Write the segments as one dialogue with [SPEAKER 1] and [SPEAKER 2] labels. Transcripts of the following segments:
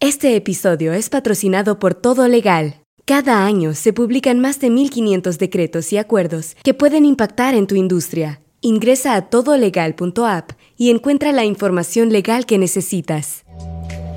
[SPEAKER 1] Este episodio es patrocinado por Todo Legal. Cada año se publican más de 1.500 decretos y acuerdos que pueden impactar en tu industria. Ingresa a todolegal.app y encuentra la información legal que necesitas.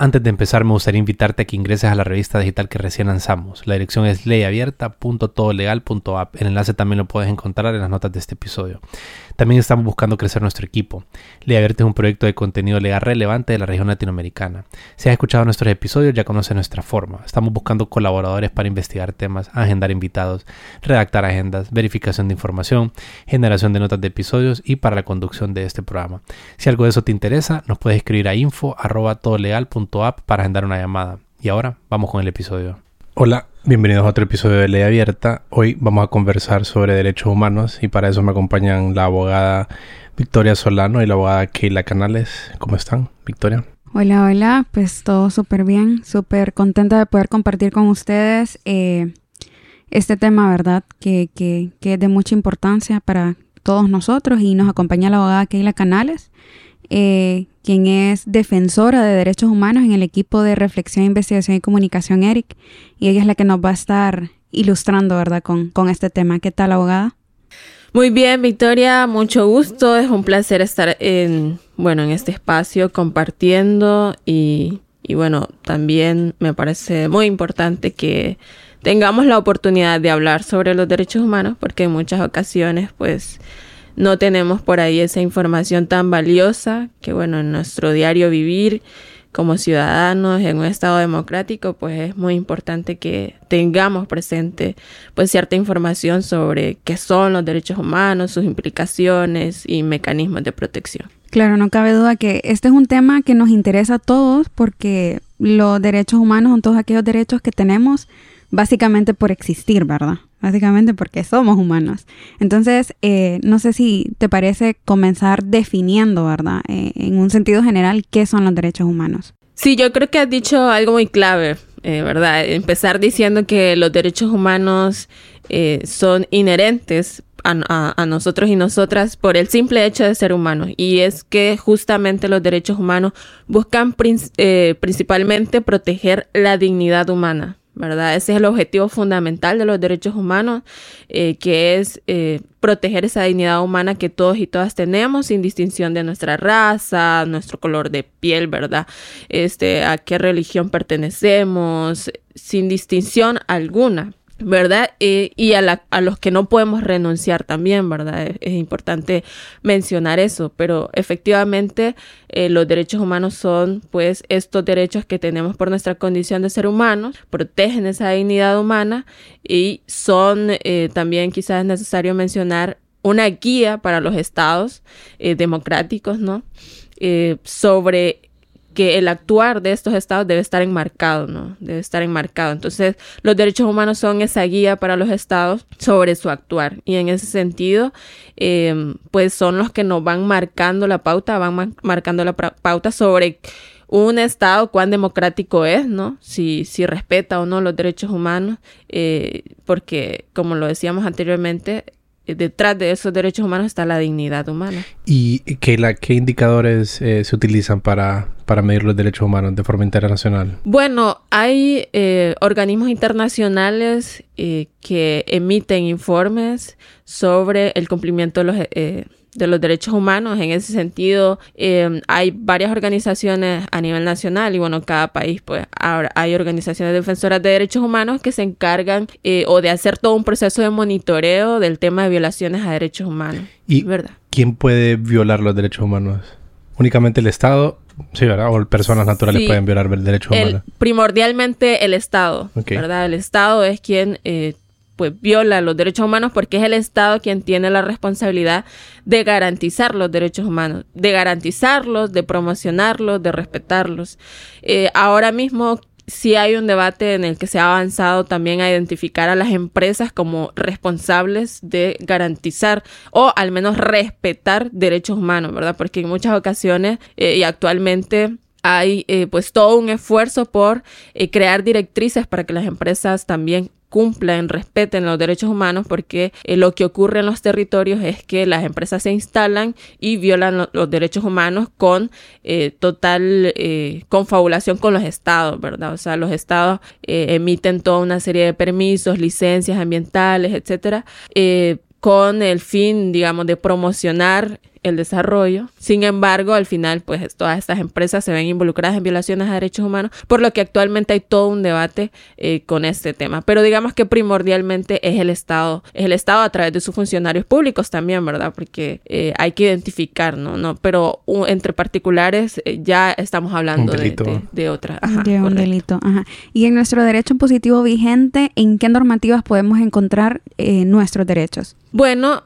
[SPEAKER 2] Antes de empezar, me gustaría invitarte a que ingreses a la revista digital que recién lanzamos. La dirección es leyabierta.todolegal.app. El enlace también lo puedes encontrar en las notas de este episodio. También estamos buscando crecer nuestro equipo. Ley Abierta es un proyecto de contenido legal relevante de la región latinoamericana. Si has escuchado nuestros episodios, ya conoces nuestra forma. Estamos buscando colaboradores para investigar temas, agendar invitados, redactar agendas, verificación de información, generación de notas de episodios y para la conducción de este programa. Si algo de eso te interesa, nos puedes escribir a info.todolegal.app para agendar una llamada. Y ahora vamos con el episodio. Hola, bienvenidos a otro episodio de Ley Abierta. Hoy vamos a conversar sobre derechos humanos y para eso me acompañan la abogada Victoria Solano y la abogada Keila Canales. ¿Cómo están, Victoria?
[SPEAKER 3] Hola, hola, pues todo súper bien, súper contenta de poder compartir con ustedes eh, este tema, ¿verdad? Que, que, que es de mucha importancia para todos nosotros y nos acompaña la abogada Keila Canales. Eh, quien es defensora de derechos humanos en el equipo de reflexión, investigación y comunicación ERIC, y ella es la que nos va a estar ilustrando, ¿verdad?, con, con este tema. ¿Qué tal, abogada?
[SPEAKER 4] Muy bien, Victoria, mucho gusto. Es un placer estar en, bueno, en este espacio compartiendo y, y bueno, también me parece muy importante que tengamos la oportunidad de hablar sobre los derechos humanos porque en muchas ocasiones, pues, no tenemos por ahí esa información tan valiosa que, bueno, en nuestro diario vivir como ciudadanos en un estado democrático, pues es muy importante que tengamos presente pues cierta información sobre qué son los derechos humanos, sus implicaciones y mecanismos de protección.
[SPEAKER 3] Claro, no cabe duda que este es un tema que nos interesa a todos porque los derechos humanos son todos aquellos derechos que tenemos básicamente por existir, ¿verdad? Básicamente porque somos humanos. Entonces, eh, no sé si te parece comenzar definiendo, ¿verdad? Eh, en un sentido general, ¿qué son los derechos humanos?
[SPEAKER 4] Sí, yo creo que has dicho algo muy clave, eh, ¿verdad? Empezar diciendo que los derechos humanos son inherentes a, nosotros y nosotras por el simple hecho de ser humanos. Y es que justamente los derechos humanos buscan principalmente proteger la dignidad humana. ¿Verdad? Ese es el objetivo fundamental de los derechos humanos, eh, que es eh, proteger esa dignidad humana que todos y todas tenemos, sin distinción de nuestra raza, nuestro color de piel, ¿verdad? Este, a qué religión pertenecemos, sin distinción alguna. ¿Verdad? Eh, y a, a, los que no podemos renunciar también, ¿verdad? Es, importante mencionar eso, pero efectivamente eh, los derechos humanos son pues estos derechos que tenemos por nuestra condición de ser humanos, protegen esa dignidad humana y son eh, también quizás necesario mencionar una guía para los estados democráticos, ¿no? sobre que el actuar de estos estados debe estar enmarcado, ¿no? Debe estar enmarcado. Entonces, los derechos humanos son esa guía para los estados sobre su actuar. Y en ese sentido, eh, pues son los que nos van marcando la pauta, van marcando la pauta sobre un Estado cuán democrático es, ¿no? Si, si respeta o no los derechos humanos, eh, porque como lo decíamos anteriormente, detrás de esos derechos humanos está la dignidad humana.
[SPEAKER 2] ¿Y qué, la, qué indicadores eh, se utilizan para, para medir los derechos humanos de forma internacional?
[SPEAKER 4] Bueno, hay eh, organismos internacionales que emiten informes sobre el cumplimiento de los de los derechos humanos. En ese sentido, em, hay varias organizaciones a nivel nacional y bueno, cada país pues ahora hay organizaciones defensoras de derechos humanos que se encargan eh, o de hacer todo un proceso de monitoreo del tema de violaciones a derechos humanos.
[SPEAKER 2] ¿Y ¿verdad? quién puede violar los derechos humanos? ¿Únicamente el Estado? Sí, ¿verdad? O personas naturales pueden violar el derecho humano.
[SPEAKER 4] Primordialmente el Estado, ¿verdad? El Estado es quien eh, pues viola los derechos humanos porque es el Estado quien tiene la responsabilidad de garantizar los derechos humanos, de garantizarlos, de promocionarlos, de respetarlos. Eh, ahora mismo sí hay un debate en el que se ha avanzado también a identificar a las empresas como responsables de garantizar o al menos respetar derechos humanos, ¿verdad? Porque en muchas ocasiones eh, y actualmente hay eh, pues todo un esfuerzo por crear directrices para que las empresas también cumplan, respeten los derechos humanos, porque eh, lo que ocurre en los territorios es que las empresas se instalan y violan los derechos humanos con total confabulación con los estados, ¿verdad? O sea, los estados emiten toda una serie de permisos, licencias ambientales, etcétera, con el fin, digamos, de promocionar el desarrollo. Sin embargo, al final, pues todas estas empresas se ven involucradas en violaciones a derechos humanos, por lo que actualmente hay todo un debate eh, con este tema. Pero digamos que primordialmente es el Estado, es el Estado a través de sus funcionarios públicos también, ¿verdad? Porque eh, hay que identificar, ¿no? no pero entre particulares eh, ya estamos hablando de, de, otra.
[SPEAKER 3] de un delito. Ajá. Y en nuestro derecho positivo vigente, ¿en qué normativas podemos encontrar nuestros derechos?
[SPEAKER 4] Bueno,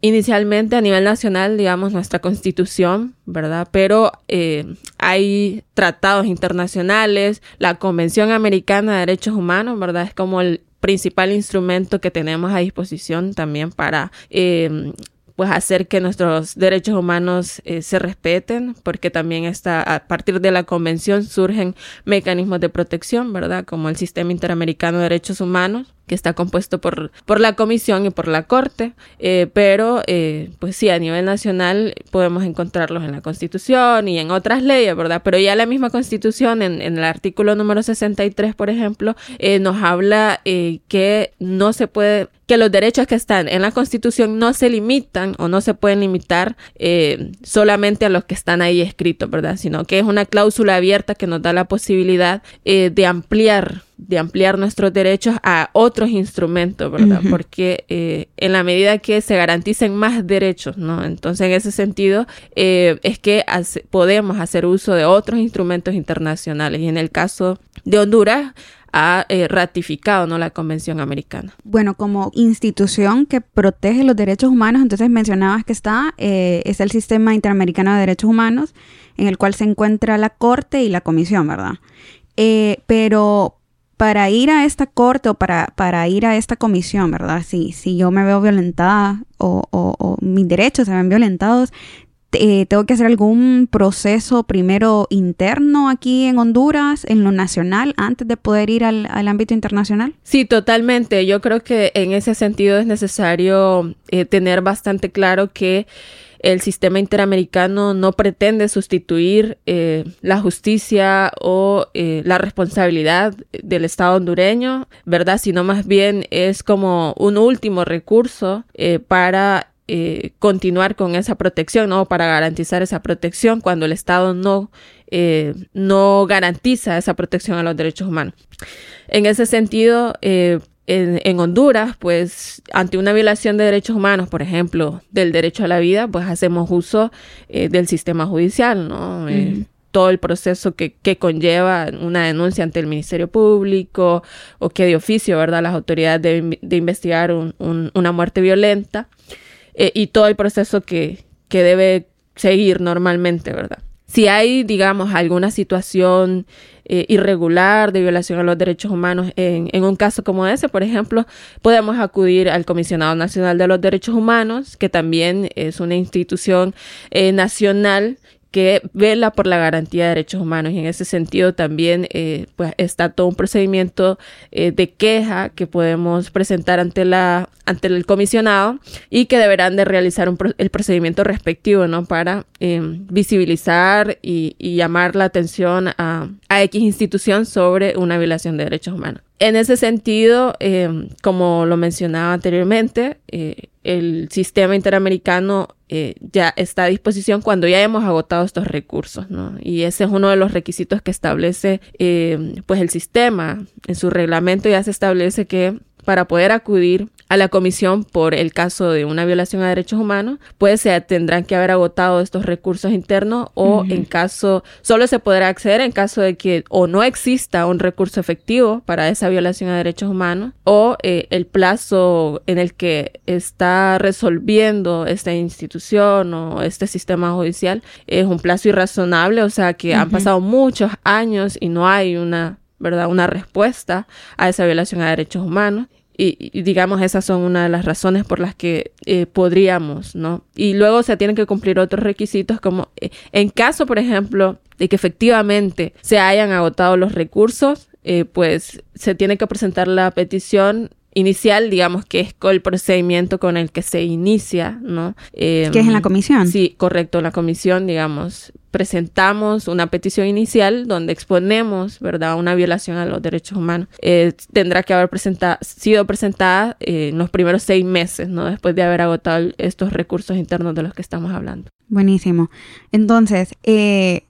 [SPEAKER 4] inicialmente a nivel nacional, digamos, nuestra constitución, ¿verdad? Pero eh, hay tratados internacionales, la Convención Americana de Derechos Humanos, ¿verdad? Es como el principal instrumento que tenemos a disposición también para eh, pues hacer que nuestros derechos humanos eh, se respeten, porque también está a partir de la convención surgen mecanismos de protección, ¿verdad? Como el Sistema Interamericano de Derechos Humanos, que está compuesto por, por la Comisión y por la Corte, eh, pero eh, pues sí, a nivel nacional podemos encontrarlos en la Constitución y en otras leyes, ¿verdad? Pero ya la misma Constitución, en, en el artículo número 63, por ejemplo, eh, nos habla que no se puede que los derechos que están en la Constitución no se limitan o no se pueden limitar solamente a los que están ahí escritos, ¿verdad? Sino que es una cláusula abierta que nos da la posibilidad de ampliar de ampliar nuestros derechos a otros instrumentos, ¿verdad? Porque eh, en la medida que se garanticen más derechos, ¿no? Entonces, en ese sentido, eh, es que podemos hacer uso de otros instrumentos internacionales. Y en el caso de Honduras, ha eh, ratificado ¿no? la Convención Americana.
[SPEAKER 3] Bueno, como institución que protege los derechos humanos, entonces mencionabas que está, es el Sistema Interamericano de Derechos Humanos, en el cual se encuentra la Corte y la Comisión, ¿verdad? pero, para ir a esta corte o para, para ir a esta comisión, ¿verdad? Si, si yo me veo violentada o, o, mis derechos se ven violentados, eh, tengo que hacer algún proceso primero interno aquí en Honduras, en lo nacional, antes de poder ir al, ámbito internacional?
[SPEAKER 4] Sí, totalmente. Yo creo que en ese sentido es necesario eh, tener bastante claro que el sistema interamericano no pretende sustituir eh, la justicia o eh, la responsabilidad del Estado hondureño, ¿verdad? Sino más bien es como un último recurso eh, para continuar con esa protección, ¿no? Para garantizar esa protección cuando el Estado no, no garantiza esa protección a los derechos humanos. En ese sentido, en, Honduras, pues ante una violación de derechos humanos, por ejemplo, del derecho a la vida, pues hacemos uso eh, del sistema judicial, ¿no? Eh, todo el proceso que, que, conlleva una denuncia ante el Ministerio Público o que de oficio, ¿verdad? Las autoridades deben de investigar una muerte violenta eh, y todo el proceso que, que debe seguir normalmente, ¿verdad? Si hay, digamos, alguna situación eh, irregular de violación a los derechos humanos en, en, un caso como ese, por ejemplo, podemos acudir al Comisionado Nacional de los Derechos Humanos, que también es una institución eh, nacional que vela por la garantía de derechos humanos. Y en ese sentido también eh, pues está todo un procedimiento eh, de queja que podemos presentar ante la ante el comisionado y que deberán de realizar el procedimiento respectivo no para em, visibilizar y, llamar la atención a, a X institución sobre una violación de derechos humanos en ese sentido, em, como lo mencionaba anteriormente, eh, el sistema interamericano eh, ya está a disposición cuando ya hemos agotado estos recursos, ¿no? Y ese es uno de los requisitos que establece, em, pues, el sistema. En su reglamento ya se establece que para poder acudir a la comisión por el caso de una violación a derechos humanos, pues se tendrán que haber agotado estos recursos internos o en caso, solo se podrá acceder en caso de que o no exista un recurso efectivo para esa violación a derechos humanos o eh, el plazo en el que está resolviendo esta institución o este sistema judicial es un plazo irrazonable, o sea que han pasado muchos años y no hay una ¿verdad? Una respuesta a esa violación a derechos humanos. Y, digamos, esas son una de las razones por las que eh, podríamos, ¿no? Y luego se tienen que cumplir otros requisitos como eh, en caso, por ejemplo, de que efectivamente se hayan agotado los recursos, eh, pues se tiene que presentar la petición inicial, digamos que es el procedimiento con el que se inicia, ¿no?
[SPEAKER 3] que es en la comisión.
[SPEAKER 4] Sí, correcto, en la comisión, digamos, presentamos una petición inicial donde exponemos, ¿verdad?, una violación a los derechos humanos. Eh, tendrá que haber sido presentada eh, en los primeros seis meses, ¿no?, después de haber agotado estos recursos internos de los que estamos hablando.
[SPEAKER 3] Buenísimo. Entonces, eh,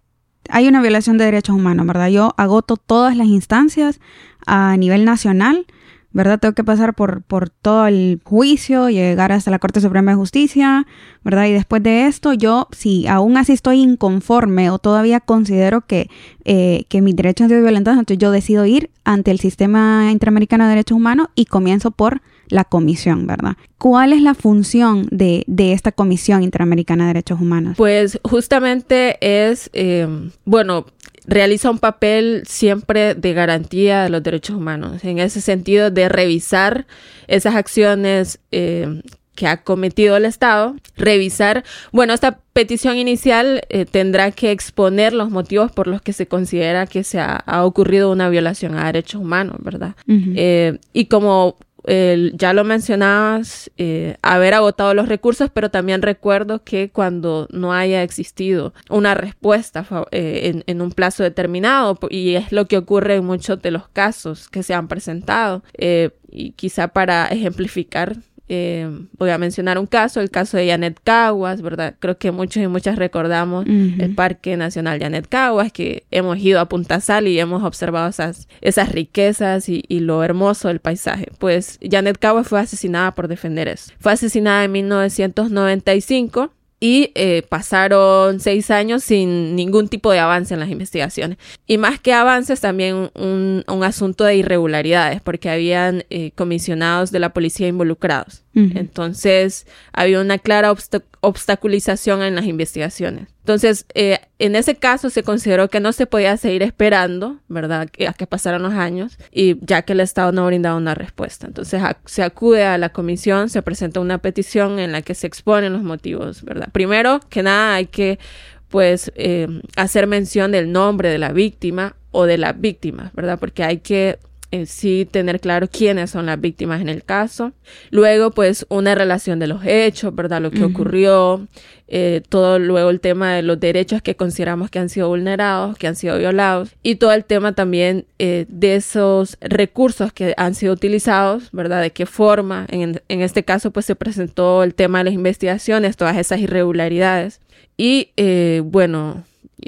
[SPEAKER 3] hay una violación de derechos humanos, ¿verdad? Yo agoto todas las instancias a nivel nacional ¿verdad? Tengo que pasar por, por todo el juicio, llegar hasta la Corte Suprema de Justicia, ¿verdad? Y después de esto, yo, si aún así estoy inconforme o todavía considero que, eh, que mis derechos han sido violentados, entonces yo decido ir ante el Sistema Interamericano de Derechos Humanos y comienzo por la comisión, ¿verdad? ¿Cuál es la función de, de esta Comisión Interamericana de Derechos Humanos?
[SPEAKER 4] Pues justamente es, eh, bueno, realiza un papel siempre de garantía de los derechos humanos, en ese sentido de revisar esas acciones eh, que ha cometido el Estado, revisar, bueno, esta petición inicial eh, tendrá que exponer los motivos por los que se considera que se ha, ocurrido una violación a derechos humanos, ¿verdad? Eh, y como ya lo mencionabas, eh, haber agotado los recursos, pero también recuerdo que cuando no haya existido una respuesta eh, en, un plazo determinado, y es lo que ocurre en muchos de los casos que se han presentado, eh, y quizá para ejemplificar eh, voy a mencionar un caso, el caso de Janet Caguas, ¿verdad? Creo que muchos y muchas recordamos el Parque Nacional Janet Caguas, que hemos ido a Punta Sal y hemos observado esas, esas riquezas y, y lo hermoso del paisaje. Pues Janet Caguas fue asesinada por defender eso. Fue asesinada en 1995 y eh, pasaron seis años sin ningún tipo de avance en las investigaciones. Y más que avances, también un, asunto de irregularidades, porque habían eh, comisionados de la policía involucrados. Entonces, había una clara obstaculización en las investigaciones. Entonces, eh, en ese caso se consideró que no se podía seguir esperando, ¿verdad?, a que pasaran los años, y ya que el Estado no brindaba una respuesta. Entonces, se acude a la comisión, se presenta una petición en la que se exponen los motivos, ¿verdad? Primero que nada, hay que pues eh, hacer mención del nombre de la víctima o de la víctima, ¿verdad? Porque hay que en sí tener claro quiénes son las víctimas en el caso. Luego, pues, una relación de los hechos, ¿verdad? Lo que ocurrió, eh, todo luego el tema de los derechos que consideramos que han sido vulnerados, que han sido violados, y todo el tema también eh, de esos recursos que han sido utilizados, ¿verdad? De qué forma, en, en este caso, pues se presentó el tema de las investigaciones, todas esas irregularidades. Y eh, bueno,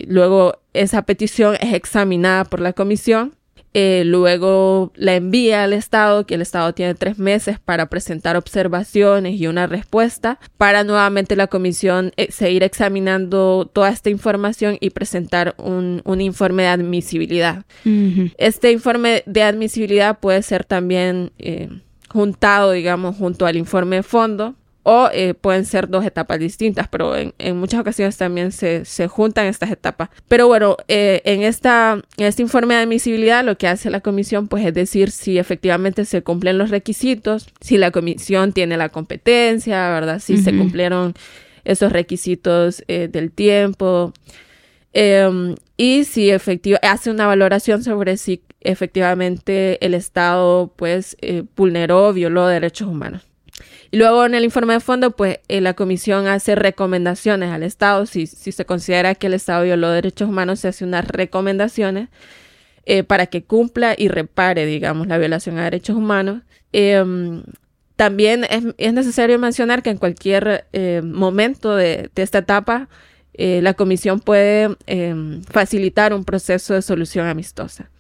[SPEAKER 4] luego esa petición es examinada por la comisión eh, luego la envía al Estado, que el Estado tiene tres meses para presentar observaciones y una respuesta, para nuevamente la comisión eh, seguir examinando toda esta información y presentar un, informe de admisibilidad. Este informe de admisibilidad puede ser también eh, juntado, digamos, junto al informe de fondo o eh, pueden ser dos etapas distintas, pero en, muchas ocasiones también se, juntan estas etapas. Pero bueno, eh, en, esta, en este informe de admisibilidad lo que hace la comisión pues es decir si efectivamente se cumplen los requisitos, si la comisión tiene la competencia, ¿verdad? Si se cumplieron esos requisitos eh, del tiempo. Em, y si efectivamente hace una valoración sobre si efectivamente el Estado pues vulneró, violó derechos humanos. Luego en el informe de fondo, pues eh, la comisión hace recomendaciones al Estado. Si, se considera que el Estado violó derechos humanos, se hace unas recomendaciones eh, para que cumpla y repare, digamos, la violación a derechos humanos. Em, también es, necesario mencionar que en cualquier eh, momento de, de, esta etapa, la comisión puede em, facilitar un proceso de solución amistosa.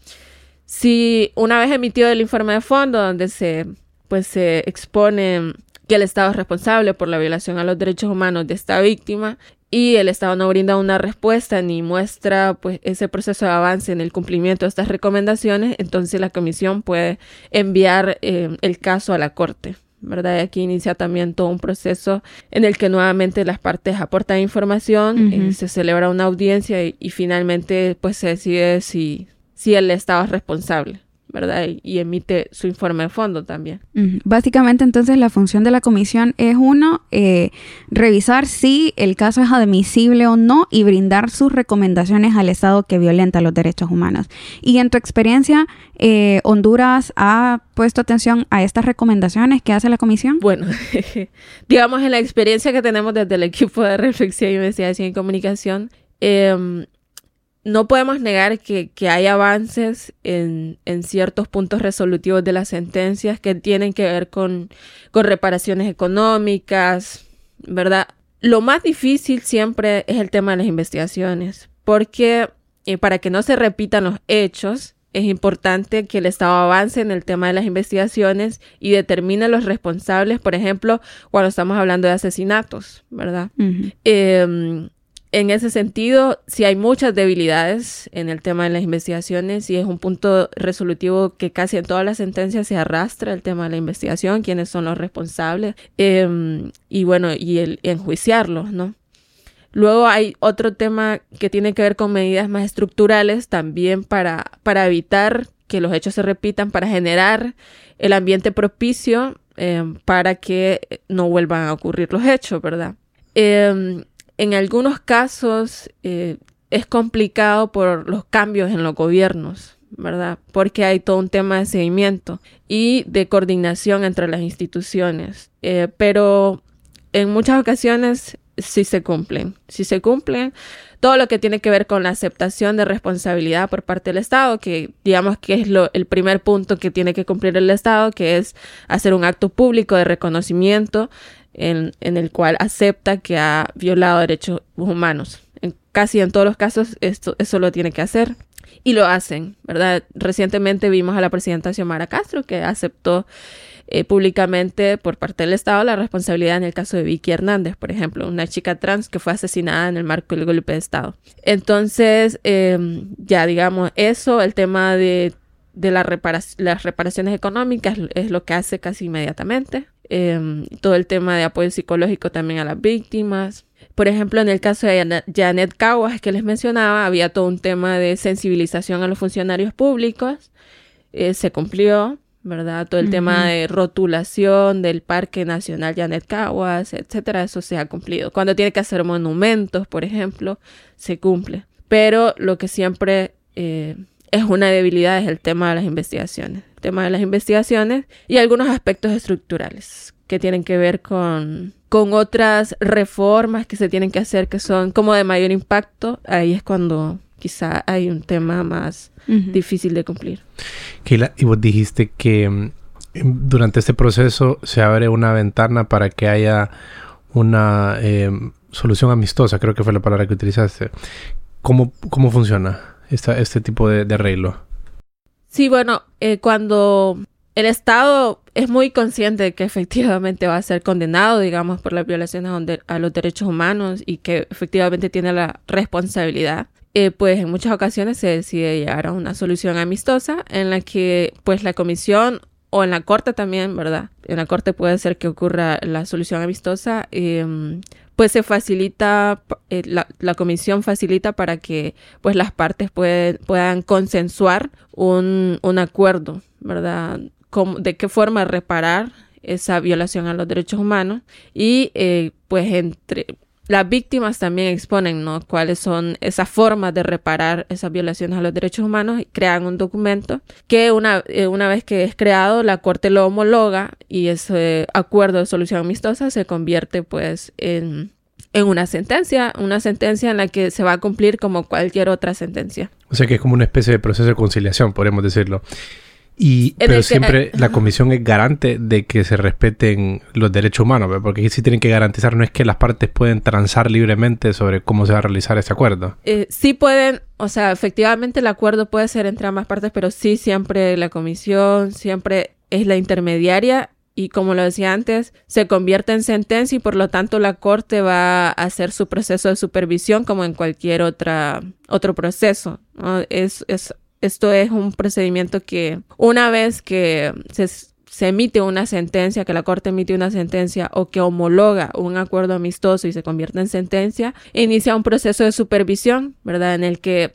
[SPEAKER 4] Si una vez emitido el informe de fondo, donde se, pues, se expone que el Estado es responsable por la violación a los derechos humanos de esta víctima y el Estado no brinda una respuesta ni muestra pues ese proceso de avance en el cumplimiento de estas recomendaciones, entonces la comisión puede enviar eh, el caso a la Corte. ¿verdad? Y aquí inicia también todo un proceso en el que nuevamente las partes aportan información, y eh, se celebra una audiencia y, finalmente pues se decide si, si el Estado es responsable. ¿Verdad? Y, emite su informe de fondo también.
[SPEAKER 3] Básicamente, entonces, la función de la comisión es, uno, eh, revisar si el caso es admisible o no y brindar sus recomendaciones al Estado que violenta los derechos humanos. Y en tu experiencia, eh, ¿Honduras ha puesto atención a estas recomendaciones que hace la comisión?
[SPEAKER 4] Bueno, digamos, en la experiencia que tenemos desde el equipo de reflexión, investigación y comunicación, eh, no podemos negar que, hay avances en, ciertos puntos resolutivos de las sentencias que tienen que ver con, reparaciones económicas, ¿verdad? Lo más difícil siempre es el tema de las investigaciones, porque eh, para que no se repitan los hechos, es importante que el Estado avance en el tema de las investigaciones y determine los responsables, por ejemplo, cuando estamos hablando de asesinatos, ¿verdad? En ese sentido, sí hay muchas debilidades en el tema de las investigaciones y es un punto resolutivo que casi en todas las sentencias se arrastra el tema de la investigación, quiénes son los responsables em, y bueno, y el enjuiciarlos, ¿no? Luego hay otro tema que tiene que ver con medidas más estructurales también para, para evitar que los hechos se repitan, para generar el ambiente propicio em, para que no vuelvan a ocurrir los hechos, ¿verdad? Eh, en algunos casos eh, es complicado por los cambios en los gobiernos, ¿verdad? Porque hay todo un tema de seguimiento y de coordinación entre las instituciones. Eh, pero en muchas ocasiones sí se cumplen. Si se cumplen todo lo que tiene que ver con la aceptación de responsabilidad por parte del Estado, que digamos que es lo, el primer punto que tiene que cumplir el Estado, que es hacer un acto público de reconocimiento en, el cual acepta que ha violado derechos humanos. En, casi en todos los casos esto, eso lo tiene que hacer y lo hacen, ¿verdad? Recientemente vimos a la presidenta Xiomara Castro que aceptó eh, públicamente por parte del Estado la responsabilidad en el caso de Vicky Hernández, por ejemplo, una chica trans que fue asesinada en el marco del golpe de Estado. Entonces, em, ya digamos, eso, el tema de, de la las reparaciones económicas es lo que hace casi inmediatamente. Em, todo el tema de apoyo psicológico también a las víctimas. Por ejemplo, en el caso de Janet Caguas que les mencionaba, había todo un tema de sensibilización a los funcionarios públicos. Eh, se cumplió, ¿verdad? Todo el tema de rotulación del Parque Nacional Janet Caguas, etcétera, eso se ha cumplido. Cuando tiene que hacer monumentos, por ejemplo, se cumple. Pero lo que siempre eh, es una debilidad es el tema de las investigaciones tema de las investigaciones y algunos aspectos estructurales que tienen que ver con, con otras reformas que se tienen que hacer que son como de mayor impacto. Ahí es cuando quizá hay un tema más difícil de cumplir.
[SPEAKER 2] Keila, y vos dijiste que mm, durante este proceso se abre una ventana para que haya una em, solución amistosa, creo que fue la palabra que utilizaste. ¿Cómo, cómo funciona esta, este tipo de, de arreglo?
[SPEAKER 4] Sí, bueno, eh, cuando el Estado es muy consciente de que efectivamente va a ser condenado, digamos, por las violaciones a los derechos humanos y que efectivamente tiene la responsabilidad, eh, pues en muchas ocasiones se decide llegar a una solución amistosa en la que pues la comisión o en la corte también, ¿verdad? En la corte puede ser que ocurra la solución amistosa. Eh, pues se facilita, eh, la, comisión facilita para que pues las partes puedan consensuar un, acuerdo, ¿verdad? de qué forma reparar esa violación a los derechos humanos y eh, pues entre las víctimas también exponen, ¿no? Cuáles son esas formas de reparar esas violaciones a los derechos humanos y crean un documento que una, eh, una vez que es creado, la Corte lo homologa y ese acuerdo de solución amistosa se convierte pues en, en una sentencia, una sentencia en la que se va a cumplir como cualquier otra sentencia.
[SPEAKER 2] O sea que es como una especie de proceso de conciliación, podemos decirlo. Y, pero siempre la comisión es garante de que se respeten los derechos humanos, porque aquí sí tienen que garantizar, no es que las partes pueden transar libremente sobre cómo se va a realizar ese acuerdo.
[SPEAKER 4] Eh, sí pueden, o sea, efectivamente el acuerdo puede ser entre ambas partes, pero sí siempre la comisión, siempre es la intermediaria y como lo decía antes, se convierte en sentencia y por lo tanto la corte va a hacer su proceso de supervisión como en cualquier otra, otro proceso. Es, es esto es un procedimiento que una vez que se, emite una sentencia, que la Corte emite una sentencia o que homologa un acuerdo amistoso y se convierte en sentencia, inicia un proceso de supervisión, ¿verdad? En el que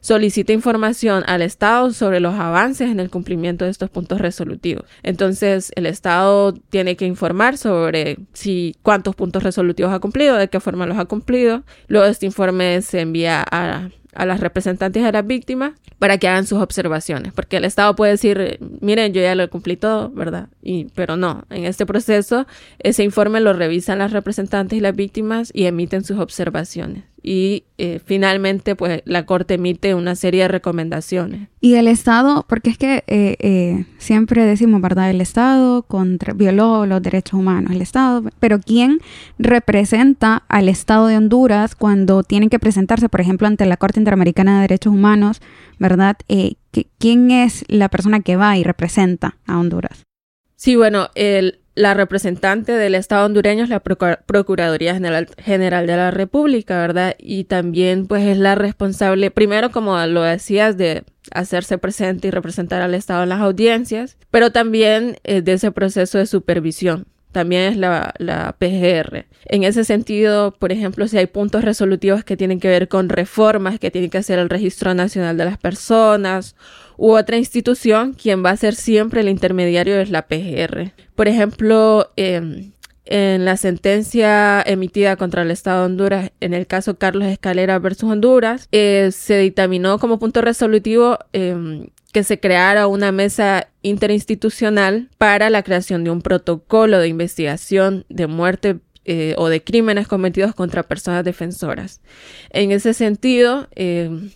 [SPEAKER 4] solicita información al Estado sobre los avances en el cumplimiento de estos puntos resolutivos. Entonces, el Estado tiene que informar sobre si cuántos puntos resolutivos ha cumplido, de qué forma los ha cumplido. Luego este informe se envía a a las representantes de las víctimas para que hagan sus observaciones, porque el Estado puede decir, miren, yo ya lo cumplí todo, ¿verdad? Y, pero no, en este proceso ese informe lo revisan las representantes y las víctimas y emiten sus observaciones y eh, finalmente pues la Corte emite una serie de recomendaciones.
[SPEAKER 3] Y el Estado, porque es que eh, eh, siempre decimos, ¿verdad? El Estado contra, violó los derechos humanos, el Estado, pero ¿quién representa al Estado de Honduras cuando tienen que presentarse, por ejemplo, ante la Corte Interamericana de Derechos Humanos, ¿verdad? ¿Quién es la persona que va y representa a Honduras?
[SPEAKER 4] Sí, bueno, el, la representante del Estado hondureño es la Procuraduría General, General, de la República, ¿verdad? Y también pues es la responsable, primero como lo decías, de hacerse presente y representar al Estado en las audiencias, pero también eh, de ese proceso de supervisión. También es la, la PGR. En ese sentido, por ejemplo, si hay puntos resolutivos que tienen que ver con reformas que tiene que hacer el Registro Nacional de las Personas u otra institución, quien va a ser siempre el intermediario es la PGR. Por ejemplo, em, en la sentencia emitida contra el Estado de Honduras, en el caso Carlos Escalera versus Honduras, eh, se dictaminó como punto resolutivo em, que se creara una mesa interinstitucional para la creación de un protocolo de investigación de muerte eh, o de crímenes cometidos contra personas defensoras. En ese sentido, em,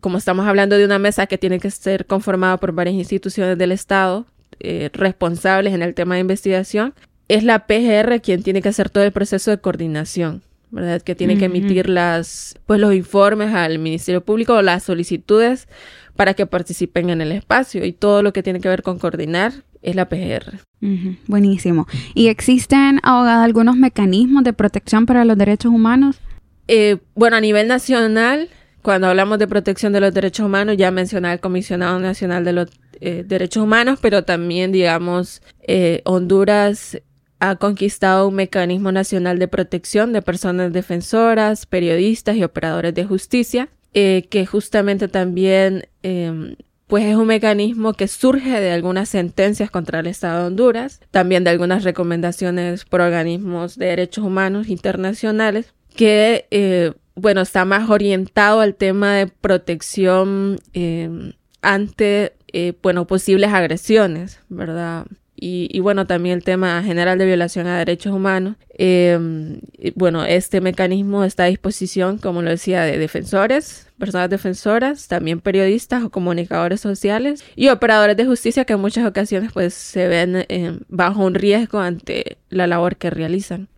[SPEAKER 4] como estamos hablando de una mesa que tiene que ser conformada por varias instituciones del Estado eh, responsables en el tema de investigación, es la PGR quien tiene que hacer todo el proceso de coordinación. ¿verdad? Que tiene que emitir las, pues, los informes al Ministerio Público o las solicitudes para que participen en el espacio y todo lo que tiene que ver con coordinar es la PGR.
[SPEAKER 3] Buenísimo. ¿Y existen, abogada, algunos mecanismos de protección para los derechos humanos?
[SPEAKER 4] Eh, bueno, a nivel nacional cuando hablamos de protección de los derechos humanos, ya mencionaba el Comisionado Nacional de los eh, Derechos Humanos, pero también, digamos, eh, Honduras ha conquistado un mecanismo nacional de protección de personas defensoras, periodistas y operadores de justicia, eh, que justamente también pues es un mecanismo que surge de algunas sentencias contra el Estado de Honduras, también de algunas recomendaciones por organismos de derechos humanos internacionales, que bueno, está más orientado al tema de protección eh, ante, eh, bueno, posibles agresiones, ¿verdad? Y, bueno, también el tema general de violación a derechos humanos. Eh, bueno, este mecanismo está a disposición, como lo decía, de defensores, personas defensoras, también periodistas o comunicadores sociales y operadores de justicia que en muchas ocasiones pues se ven eh, bajo un riesgo ante la labor que realizan.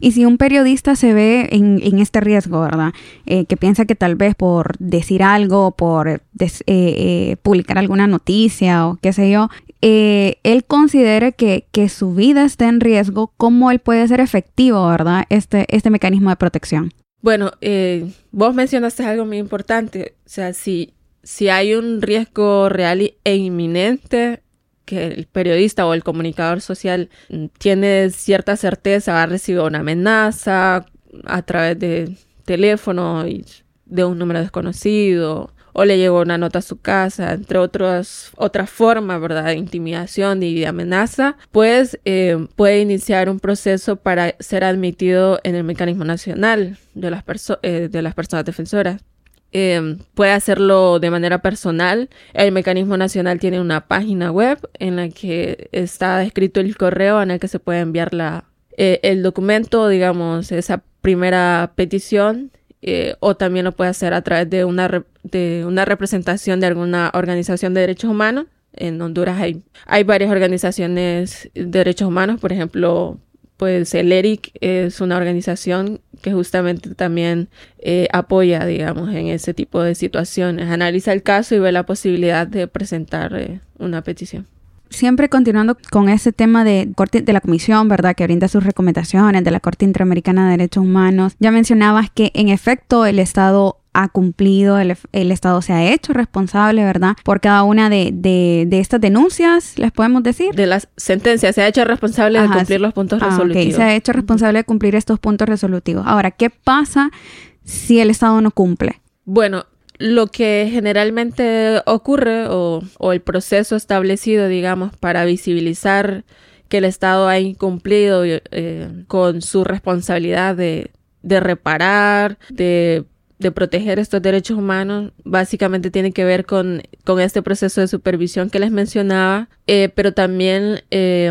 [SPEAKER 3] Y si un periodista se ve en, este riesgo, ¿verdad? Eh, que piensa que tal vez por decir algo, por eh, publicar alguna noticia o qué sé yo, él considere que, que, su vida está en riesgo, ¿cómo él puede ser efectivo, ¿verdad? Este, este mecanismo de protección.
[SPEAKER 4] Bueno, eh, vos mencionaste algo muy importante. O sea, si, si hay un riesgo real e inminente que el periodista o el comunicador social tiene cierta certeza, va a recibir una amenaza a través de teléfono y de un número desconocido o le llegó una nota a su casa, entre otras otras formas, ¿verdad?, de intimidación y de amenaza, pues eh, puede iniciar un proceso para ser admitido en el mecanismo nacional de las, eh, de las personas defensoras. Em, puede hacerlo de manera personal. El mecanismo nacional tiene una página web en la que está escrito el correo en el que se puede enviar la, eh, el documento, digamos, esa primera petición eh, o también lo puede hacer a través de una, de una representación de alguna organización de derechos humanos. En Honduras hay, hay varias organizaciones de derechos humanos, por ejemplo, pues el ERIC es una organización que justamente también eh, apoya, digamos, en ese tipo de situaciones. Analiza el caso y ve la posibilidad de presentar eh, una petición
[SPEAKER 3] siempre continuando con ese tema de, de la comisión, ¿verdad? Que brinda sus recomendaciones de la Corte Interamericana de Derechos Humanos, ya mencionabas que en efecto el Estado ha cumplido, el, Estado se ha hecho responsable, ¿verdad? Por cada una de, de, estas denuncias, les podemos decir.
[SPEAKER 4] De las sentencias, se ha hecho responsable de cumplir los puntos ah, resolutivos.
[SPEAKER 3] se ha hecho responsable de cumplir estos puntos resolutivos. Ahora, ¿qué pasa si el Estado no cumple?
[SPEAKER 4] Bueno, lo que generalmente ocurre o, el proceso establecido, digamos, para visibilizar que el Estado ha incumplido eh, con su responsabilidad de, reparar, de, proteger estos derechos humanos, básicamente tiene que ver con, este proceso de supervisión que les mencionaba, eh, pero también eh,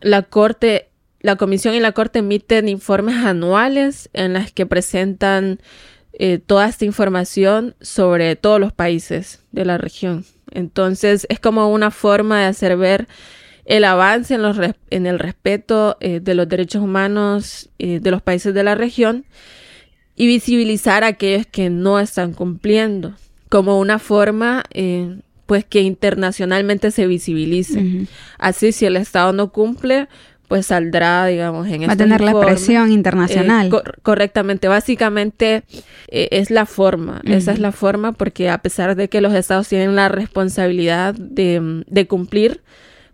[SPEAKER 4] la Corte, la Comisión y la Corte emiten informes anuales en las que presentan eh, toda esta información sobre todos los países de la región. Entonces es como una forma de hacer ver el avance en, los, en el respeto eh, de los derechos humanos eh, de los países de la región y visibilizar a aquellos que no están cumpliendo como una forma eh, pues que internacionalmente se visibilice. Así si el Estado no cumple, pues saldrá, digamos, en
[SPEAKER 3] Va a tener la presión internacional.
[SPEAKER 4] correctamente. Básicamente es la forma. Esa es la forma porque a pesar de que los estados tienen la responsabilidad de, de cumplir,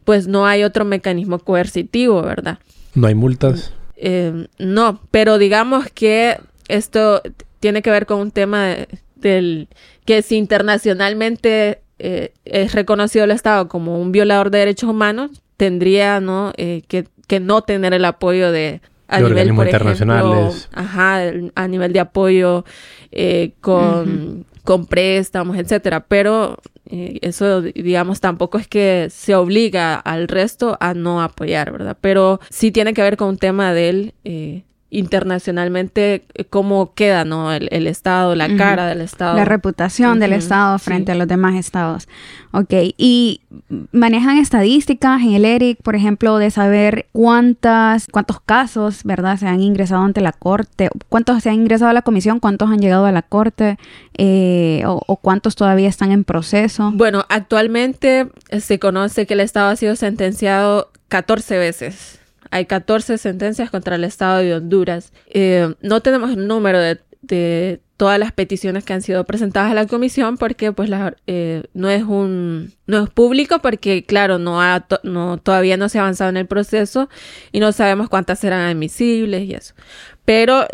[SPEAKER 4] pues no hay otro mecanismo coercitivo, ¿verdad?
[SPEAKER 2] ¿No hay multas?
[SPEAKER 4] Eh, no, pero digamos que esto tiene que ver con un tema del que si internacionalmente eh, es reconocido el Estado como un violador de derechos humanos, tendría ¿no? Eh, que, no tener el apoyo de
[SPEAKER 2] a nivel por internacionales.
[SPEAKER 4] ajá, a nivel de apoyo con, con préstamos, etcétera. Pero eh, eso, digamos, tampoco es que se obliga al resto a no apoyar, ¿verdad? Pero sí tiene que ver con un tema del eh, internacionalmente eh, cómo queda no el, estado la cara del estado.
[SPEAKER 3] La reputación del estado frente a los demás estados. Ok y manejan estadísticas en el ERIC por ejemplo de saber cuántas cuántos casos verdad se han ingresado ante la corte cuántos se han ingresado a la comisión cuántos han llegado a la corte eh, o, o, cuántos todavía están en proceso.
[SPEAKER 4] Bueno actualmente se conoce que el estado ha sido sentenciado 14 veces hay 14 sentencias contra el Estado de Honduras. Eh, no tenemos el número de, todas las peticiones que han sido presentadas a la comisión porque pues eh, no es un no es público porque claro no, ha no todavía no se ha avanzado en el proceso y no sabemos cuántas serán admisibles y eso pero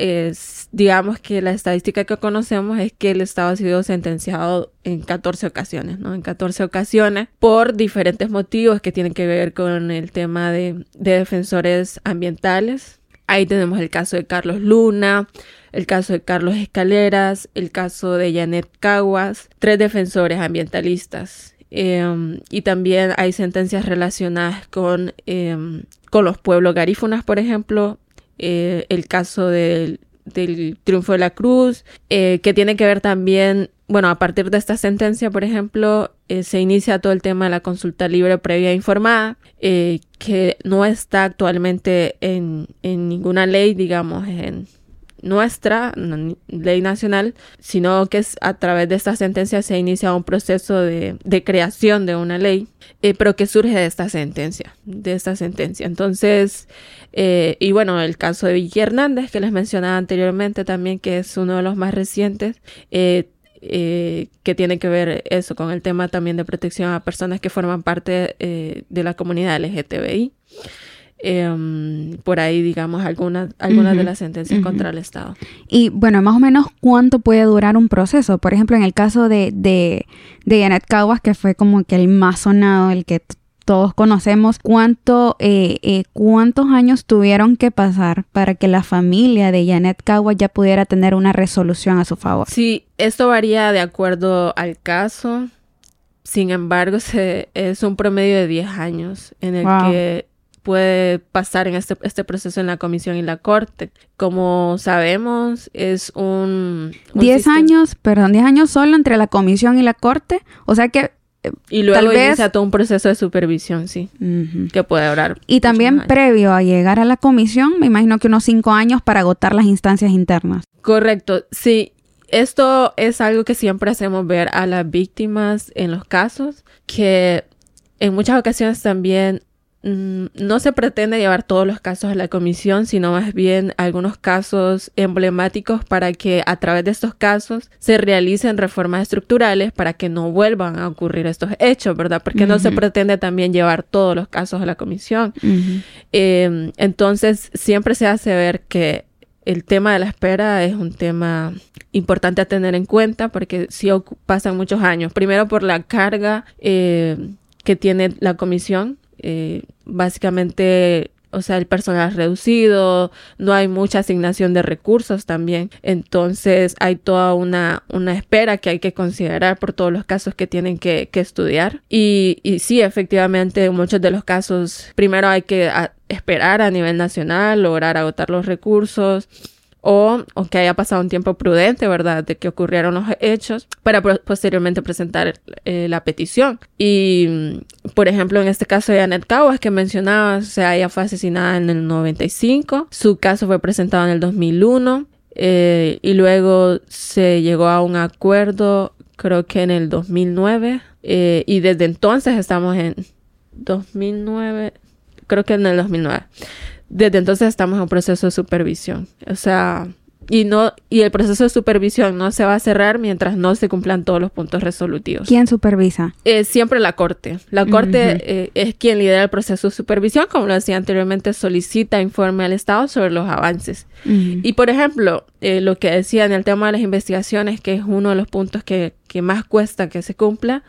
[SPEAKER 4] digamos que la estadística que conocemos es que el Estado ha sido sentenciado en 14 ocasiones, ¿no? En 14 ocasiones por diferentes motivos que tienen que ver con el tema de, defensores ambientales. Ahí tenemos el caso de Carlos Luna, el caso de Carlos Escaleras, el caso de Janet Caguas, tres defensores ambientalistas. Em, y también hay sentencias relacionadas con, em, con los pueblos garífunas, por ejemplo, eh, el caso del, triunfo de la cruz, eh, que tiene que ver también, bueno, a partir de esta sentencia, por ejemplo, eh, se inicia todo el tema de la consulta libre previa informada, que no está actualmente en, en ninguna ley, digamos, en, nuestra ley nacional, sino que a través de esta sentencia se inicia un proceso de, creación de una ley, eh, pero que surge de esta sentencia, de esta sentencia. Entonces, eh, y bueno, el caso de Vicky Hernández, que les mencionaba anteriormente también, que es uno de los más recientes, eh, que tiene que ver eso con el tema también de protección a personas que forman parte de la comunidad LGTBI. Em, por ahí, digamos, algunas algunas de las sentencias contra el Estado.
[SPEAKER 3] Y bueno, más o menos, ¿cuánto puede durar un proceso? Por ejemplo, en el caso de, de, de Janet Caguas, que fue como que el más sonado, el que todos conocemos, ¿cuánto, eh, eh, ¿cuántos años tuvieron que pasar para que la familia de Janet Caguas ya pudiera tener una resolución a su favor?
[SPEAKER 4] Sí, esto varía de acuerdo al caso. Sin embargo, se, es un promedio de 10 años en el que puede pasar en este, este proceso en la comisión y la corte. Como sabemos, es un...
[SPEAKER 3] 10 años, perdón, 10 años solo entre la comisión y la corte. O sea que...
[SPEAKER 4] Eh, y luego tal inicia todo un proceso de supervisión, sí, que puede durar.
[SPEAKER 3] Y también previo a llegar a la comisión, me imagino que unos 5 años para agotar las instancias internas.
[SPEAKER 4] Correcto, sí. Esto es algo que siempre hacemos ver a las víctimas en los casos, que en muchas ocasiones también no se pretende llevar todos los casos a la comisión, sino más bien algunos casos emblemáticos para que a través de estos casos se realicen reformas estructurales para que no vuelvan a ocurrir estos hechos, ¿verdad? Porque no se pretende también llevar todos los casos a la comisión. Em, entonces, siempre se hace ver que el tema de la espera es un tema importante a tener en cuenta porque sí pasan muchos años. Primero por la carga eh, que tiene la comisión. Eh, básicamente o sea, el personal reducido, no hay mucha asignación de recursos también. Entonces hay toda una, una espera que hay que considerar por todos los casos que tienen que, que estudiar. Y, y, sí, efectivamente, en muchos de los casos, primero hay que esperar a nivel nacional, lograr agotar los recursos o, que haya pasado un tiempo prudente, ¿verdad?, de que ocurrieron los hechos para posteriormente presentar eh, la petición. Y, mm, por ejemplo, en este caso de Annette Caguas que mencionaba, o sea, ella fue asesinada en el 95, su caso fue presentado en el 2001 eh, y luego se llegó a un acuerdo, creo que en el 2009, eh, y desde entonces estamos en 2009, creo que en el 2009 desde entonces estamos en un proceso de supervisión. O sea, y no y el proceso de supervisión no se va a cerrar mientras no se cumplan todos los puntos resolutivos.
[SPEAKER 3] ¿Quién supervisa?
[SPEAKER 4] Es siempre la corte. La corte eh, es quien lidera el proceso de supervisión, como lo decía anteriormente, solicita informe al Estado sobre los avances. Y por ejemplo, eh, lo que decía en el tema de las investigaciones, que es uno de los puntos que, que más cuesta que se cumpla,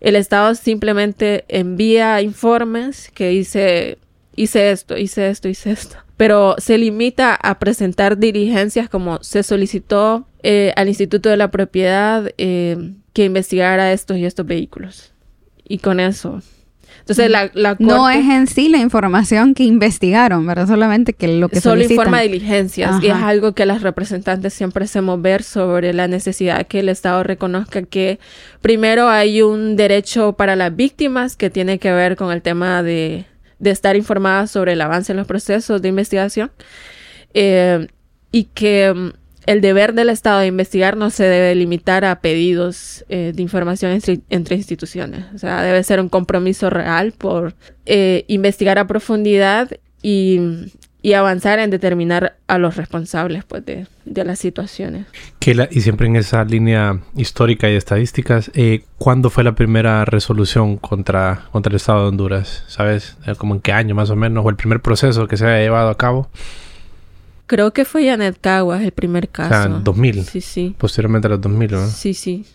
[SPEAKER 4] el Estado simplemente envía informes que dice hice esto, hice esto, hice esto. Pero se limita a presentar diligencias como se solicitó eh, al Instituto de la Propiedad eh, que investigara estos y estos vehículos. Y con eso. Entonces, la, la
[SPEAKER 3] No es en sí la información que investigaron, ¿verdad? Solamente que lo que
[SPEAKER 4] Solo informa diligencias. Y es algo que las representantes siempre hacemos ver sobre la necesidad que el Estado reconozca que primero hay un derecho para las víctimas que tiene que ver con el tema de de estar informadas sobre el avance en los procesos de investigación eh, y que mm, el deber del Estado de investigar no se debe limitar a pedidos eh, de información entre, instituciones. O sea, debe ser un compromiso real por eh, investigar a profundidad y, y avanzar en determinar a los responsables pues, de, de las situaciones.
[SPEAKER 2] Que y siempre en esa línea histórica y estadísticas, eh, ¿cuándo fue la primera resolución contra, contra el Estado de Honduras? ¿Sabes? Eh, ¿Como en qué año más o menos? ¿O el primer proceso que se haya llevado a cabo?
[SPEAKER 4] Creo que fue Janet Caguas el primer caso.
[SPEAKER 2] O sea, en 2000.
[SPEAKER 4] Sí, sí.
[SPEAKER 2] Posteriormente a los 2000, ¿no?
[SPEAKER 4] Sí, sí.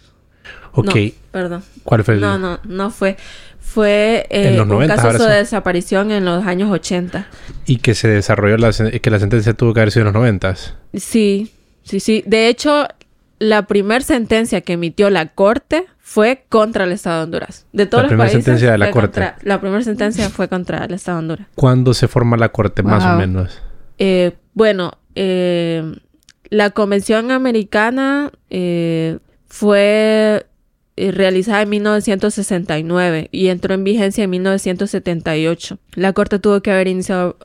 [SPEAKER 2] Ok.
[SPEAKER 4] perdón.
[SPEAKER 2] ¿Cuál fue el...?
[SPEAKER 4] No, no, no fue fue eh, un caso de desaparición en los años 80.
[SPEAKER 2] Y que se desarrolló, la, que la sentencia tuvo que haber sido en los 90.
[SPEAKER 4] Sí, sí, sí. De hecho, la primera sentencia que emitió la Corte fue contra el Estado de Honduras. De todos la primera sentencia de la Corte. la primera sentencia fue contra el Estado de Honduras.
[SPEAKER 2] ¿Cuándo se forma la Corte, más o menos?
[SPEAKER 4] Eh, bueno, eh, la Convención Americana fue eh, realizada en 1969 y entró en vigencia en 1978. La corte tuvo que haber iniciado,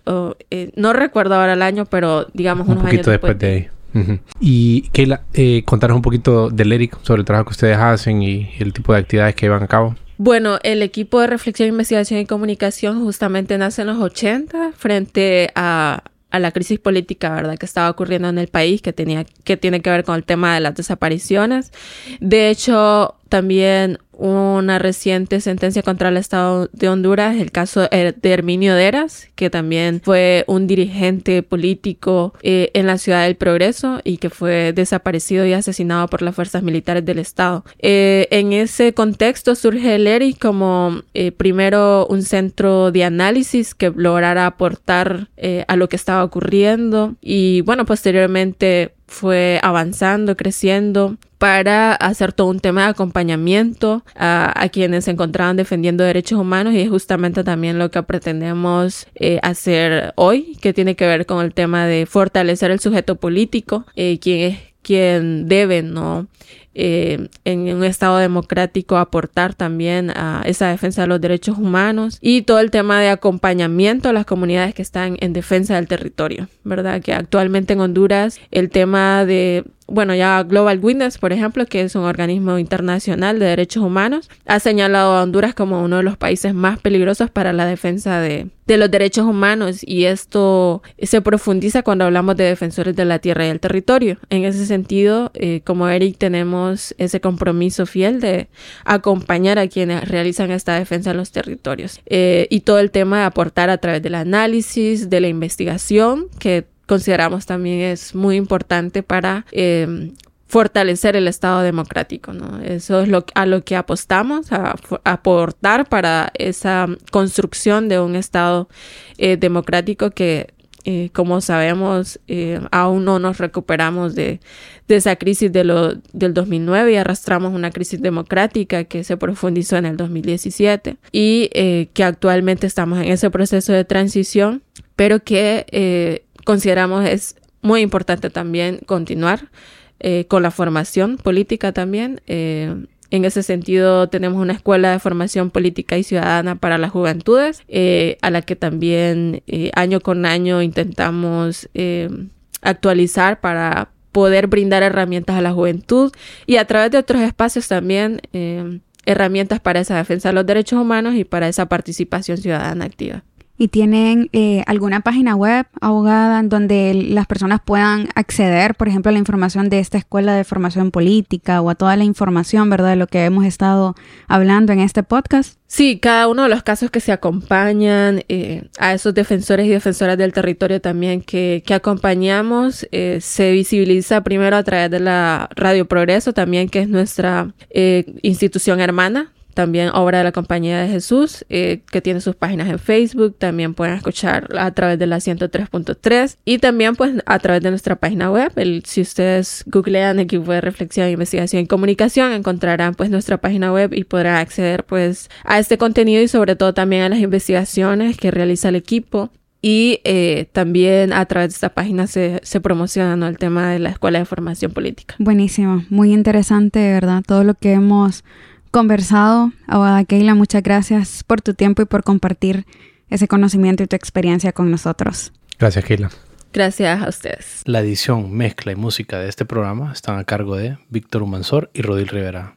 [SPEAKER 4] eh, no recuerdo ahora el año, pero digamos
[SPEAKER 2] un unos poquito después, de ahí. Y Keila, eh, contaros un poquito del ERIC sobre el trabajo que ustedes hacen y, el tipo de actividades que llevan a cabo.
[SPEAKER 4] Bueno, el equipo de reflexión, investigación y comunicación justamente nace en los 80 frente a, a la crisis política, ¿verdad?, que estaba ocurriendo en el país, que tenía que tiene que ver con el tema de las desapariciones. De hecho, también una reciente sentencia contra el Estado de Honduras, el caso de Herminio Deras, que también fue un dirigente político eh, en la ciudad del Progreso y que fue desaparecido y asesinado por las fuerzas militares del Estado. Eh, en ese contexto surge el ERI como eh, primero un centro de análisis que lograra aportar a lo que estaba ocurriendo y bueno, posteriormente fue avanzando, creciendo para hacer todo un tema de acompañamiento a, quienes se encontraban defendiendo derechos humanos y es justamente también lo que pretendemos eh, hacer hoy, que tiene que ver con el tema de fortalecer el sujeto político, eh, es quien debe, ¿no? Eh, en un Estado democrático aportar también a esa defensa de los derechos humanos y todo el tema de acompañamiento a las comunidades que están en defensa del territorio, ¿verdad? Que actualmente en Honduras el tema de bueno, ya Global Witness, por ejemplo, que es un organismo internacional de derechos humanos, ha señalado a Honduras como uno de los países más peligrosos para la defensa de, los derechos humanos y esto se profundiza cuando hablamos de defensores de la tierra y el territorio. En ese sentido, eh, como Eric, tenemos ese compromiso fiel de acompañar a quienes realizan esta defensa de los territorios eh, y todo el tema de aportar a través del análisis, de la investigación, que consideramos también es muy importante para eh, fortalecer el Estado democrático. ¿no? Eso es lo, a lo que apostamos, a, aportar para esa construcción de un Estado eh, democrático que eh, como sabemos, eh, aún no nos recuperamos de, esa crisis de lo, del 2009 y arrastramos una crisis democrática que se profundizó en el 2017 y eh, que actualmente estamos en ese proceso de transición, pero que consideramos es muy importante también continuar con la formación política también en ese sentido, tenemos una escuela de formación política y ciudadana para las juventudes, eh, a la que también eh, año con año intentamos eh, actualizar para poder brindar herramientas a la juventud y a través de otros espacios también herramientas para esa defensa de los derechos humanos y para esa participación ciudadana activa
[SPEAKER 3] y tienen eh, alguna página web abogada en donde las personas puedan acceder, por ejemplo, a la información de esta escuela de formación política o a toda la información, ¿verdad?, de lo que hemos estado hablando en este podcast.
[SPEAKER 4] Sí, cada uno de los casos que se acompañan eh, a esos defensores y defensoras del territorio también que, acompañamos eh, se visibiliza primero a través de la Radio Progreso también, que es nuestra institución hermana también obra de la Compañía de Jesús, eh, que tiene sus páginas en Facebook, también pueden escuchar a través de la 103.3 y también pues a través de nuestra página web. El, si ustedes googlean equipo de reflexión, investigación y comunicación, encontrarán pues nuestra página web y podrán acceder pues a este contenido y sobre todo también a las investigaciones que realiza el equipo. Y eh, también a través de esta página se, se promociona el tema de la Escuela de Formación Política.
[SPEAKER 3] Buenísimo, muy interesante, ¿verdad? Todo lo que hemos conversado. Abogada Keila, muchas gracias por tu tiempo y por compartir ese conocimiento y tu experiencia con nosotros.
[SPEAKER 2] Gracias, Keila.
[SPEAKER 4] Gracias a ustedes.
[SPEAKER 2] La edición, mezcla y música de este programa están a cargo de Víctor Humansor y Rodil Rivera.